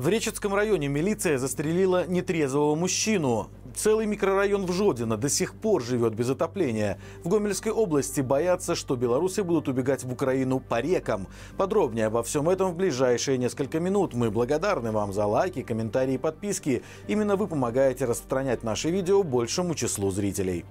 В Речетском районе милиция застрелила нетрезвого мужчину. Целый микрорайон в Жодино до сих пор живет без отопления. В Гомельской области боятся, что белорусы будут убегать в Украину по рекам. Подробнее обо всем этом в ближайшие несколько минут. Мы благодарны вам за лайки, комментарии и подписки. Именно вы помогаете распространять наши видео большему числу зрителей.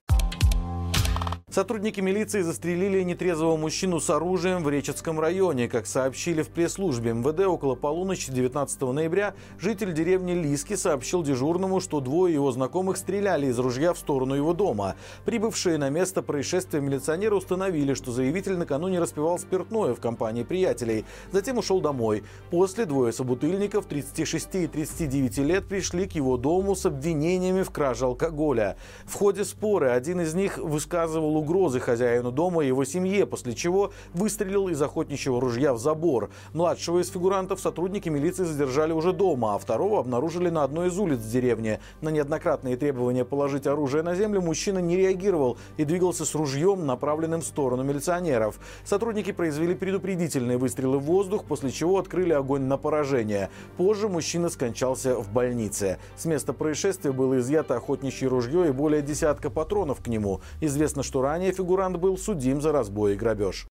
Сотрудники милиции застрелили нетрезвого мужчину с оружием в Речетском районе. Как сообщили в пресс-службе МВД, около полуночи 19 ноября житель деревни Лиски сообщил дежурному, что двое его знакомых стреляли из ружья в сторону его дома. Прибывшие на место происшествия милиционеры установили, что заявитель накануне распивал спиртное в компании приятелей. Затем ушел домой. После двое собутыльников 36 и 39 лет пришли к его дому с обвинениями в краже алкоголя. В ходе спора один из них высказывал угрозы хозяину дома и его семье, после чего выстрелил из охотничьего ружья в забор. Младшего из фигурантов сотрудники милиции задержали уже дома, а второго обнаружили на одной из улиц деревни. На неоднократные требования положить оружие на землю мужчина не реагировал и двигался с ружьем, направленным в сторону милиционеров. Сотрудники произвели предупредительные выстрелы в воздух, после чего открыли огонь на поражение. Позже мужчина скончался в больнице. С места происшествия было изъято охотничье ружье и более десятка патронов к нему. Известно, что Ранее фигурант был судим за разбой и грабеж.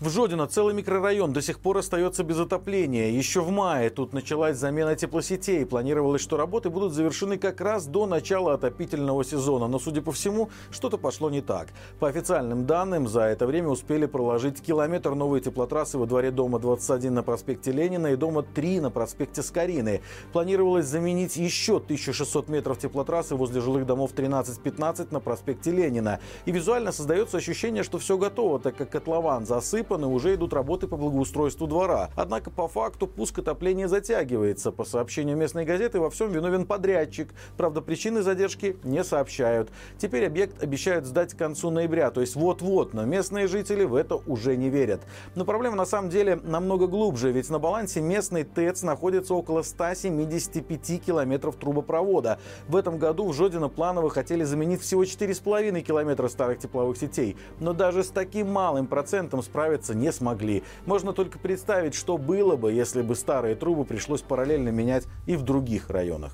В Жодино целый микрорайон до сих пор остается без отопления. Еще в мае тут началась замена теплосетей. Планировалось, что работы будут завершены как раз до начала отопительного сезона. Но, судя по всему, что-то пошло не так. По официальным данным, за это время успели проложить километр новой теплотрассы во дворе дома 21 на проспекте Ленина и дома 3 на проспекте Скорины. Планировалось заменить еще 1600 метров теплотрассы возле жилых домов 13-15 на проспекте Ленина. И визуально создается ощущение, что все готово, так как котлован засып засыпаны, уже идут работы по благоустройству двора. Однако по факту пуск отопления затягивается. По сообщению местной газеты, во всем виновен подрядчик. Правда, причины задержки не сообщают. Теперь объект обещают сдать к концу ноября, то есть вот-вот, но местные жители в это уже не верят. Но проблема на самом деле намного глубже, ведь на балансе местный ТЭЦ находится около 175 километров трубопровода. В этом году в Жодино планово хотели заменить всего 4,5 километра старых тепловых сетей. Но даже с таким малым процентом справиться справиться не смогли. Можно только представить, что было бы, если бы старые трубы пришлось параллельно менять и в других районах.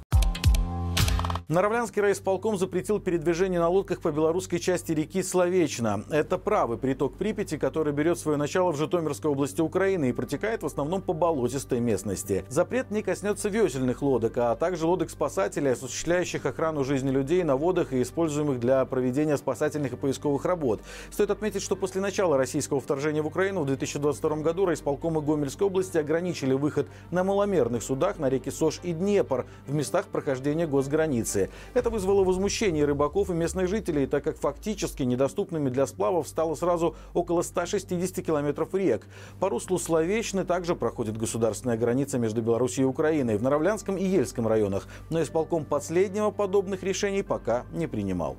Наравлянский райисполком запретил передвижение на лодках по белорусской части реки Словечна. Это правый приток Припяти, который берет свое начало в Житомирской области Украины и протекает в основном по болотистой местности. Запрет не коснется весельных лодок, а также лодок спасателей, осуществляющих охрану жизни людей на водах и используемых для проведения спасательных и поисковых работ. Стоит отметить, что после начала российского вторжения в Украину в 2022 году райисполкомы Гомельской области ограничили выход на маломерных судах на реки Сош и Днепр в местах прохождения госграницы границы. Это вызвало возмущение рыбаков и местных жителей, так как фактически недоступными для сплавов стало сразу около 160 километров рек. По руслу Словечны также проходит государственная граница между Беларусью и Украиной в Наравлянском и Ельском районах, но исполком последнего подобных решений пока не принимал.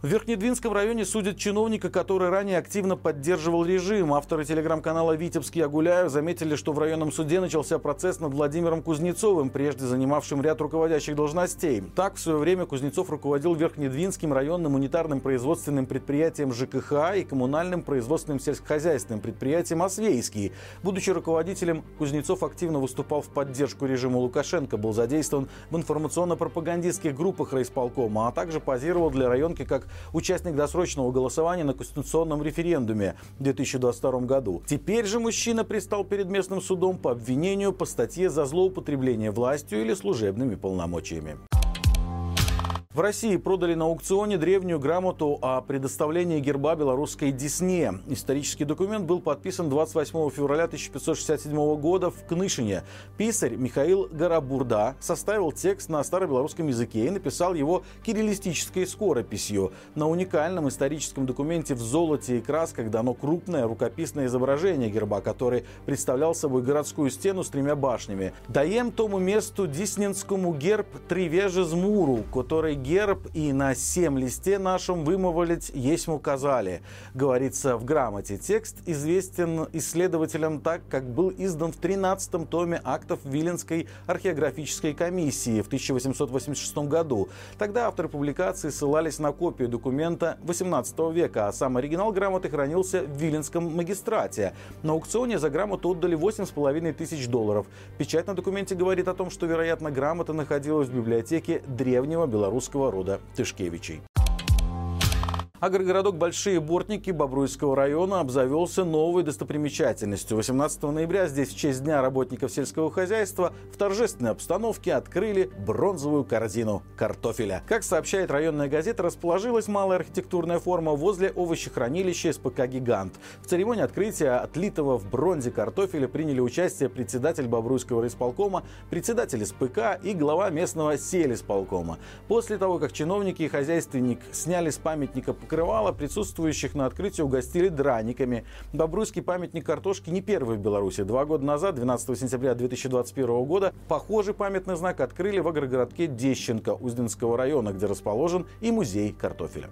В Верхнедвинском районе судят чиновника, который ранее активно поддерживал режим. Авторы телеграм-канала «Витебский я заметили, что в районном суде начался процесс над Владимиром Кузнецовым, прежде занимавшим ряд руководящих должностей. Так, в свое время Кузнецов руководил Верхнедвинским районным унитарным производственным предприятием ЖКХ и коммунальным производственным сельскохозяйственным предприятием «Освейский». Будучи руководителем, Кузнецов активно выступал в поддержку режима Лукашенко, был задействован в информационно-пропагандистских группах райисполкома, а также позировал для районки как участник досрочного голосования на конституционном референдуме в 2022 году. Теперь же мужчина пристал перед местным судом по обвинению по статье за злоупотребление властью или служебными полномочиями. В России продали на аукционе древнюю грамоту о предоставлении герба белорусской Десне. Исторический документ был подписан 28 февраля 1567 года в Кнышине. Писарь Михаил Гарабурда составил текст на старобелорусском языке и написал его кириллистической скорописью. На уникальном историческом документе в золоте и красках дано крупное рукописное изображение герба, который представлял собой городскую стену с тремя башнями. Даем тому месту Дисненскому герб три вежи змуру, который герб и на семь листе нашем вымывалить есть указали. Говорится в грамоте. Текст известен исследователям так, как был издан в 13-м томе актов Виленской археографической комиссии в 1886 году. Тогда авторы публикации ссылались на копию документа 18 века, а сам оригинал грамоты хранился в Виленском магистрате. На аукционе за грамоту отдали 8,5 тысяч долларов. Печать на документе говорит о том, что, вероятно, грамота находилась в библиотеке древнего белорусского рода Тышкевичей. Агрогородок Большие Бортники Бобруйского района обзавелся новой достопримечательностью. 18 ноября здесь в честь Дня работников сельского хозяйства в торжественной обстановке открыли бронзовую корзину картофеля. Как сообщает районная газета, расположилась малая архитектурная форма возле овощехранилища СПК «Гигант». В церемонии открытия отлитого в бронзе картофеля приняли участие председатель Бобруйского райисполкома, председатель СПК и глава местного сельисполкома. После того, как чиновники и хозяйственник сняли с памятника покрывала, присутствующих на открытии угостили драниками. Бобруйский памятник картошки не первый в Беларуси. Два года назад, 12 сентября 2021 года, похожий памятный знак открыли в агрогородке Дещенко Узденского района, где расположен и музей картофеля.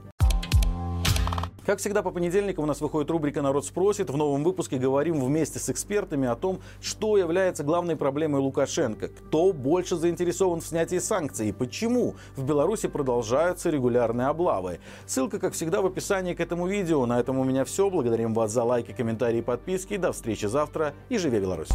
Как всегда, по понедельникам у нас выходит рубрика «Народ спросит». В новом выпуске говорим вместе с экспертами о том, что является главной проблемой Лукашенко, кто больше заинтересован в снятии санкций и почему в Беларуси продолжаются регулярные облавы. Ссылка, как всегда, в описании к этому видео. На этом у меня все. Благодарим вас за лайки, комментарии и подписки. До встречи завтра и живи Беларусь!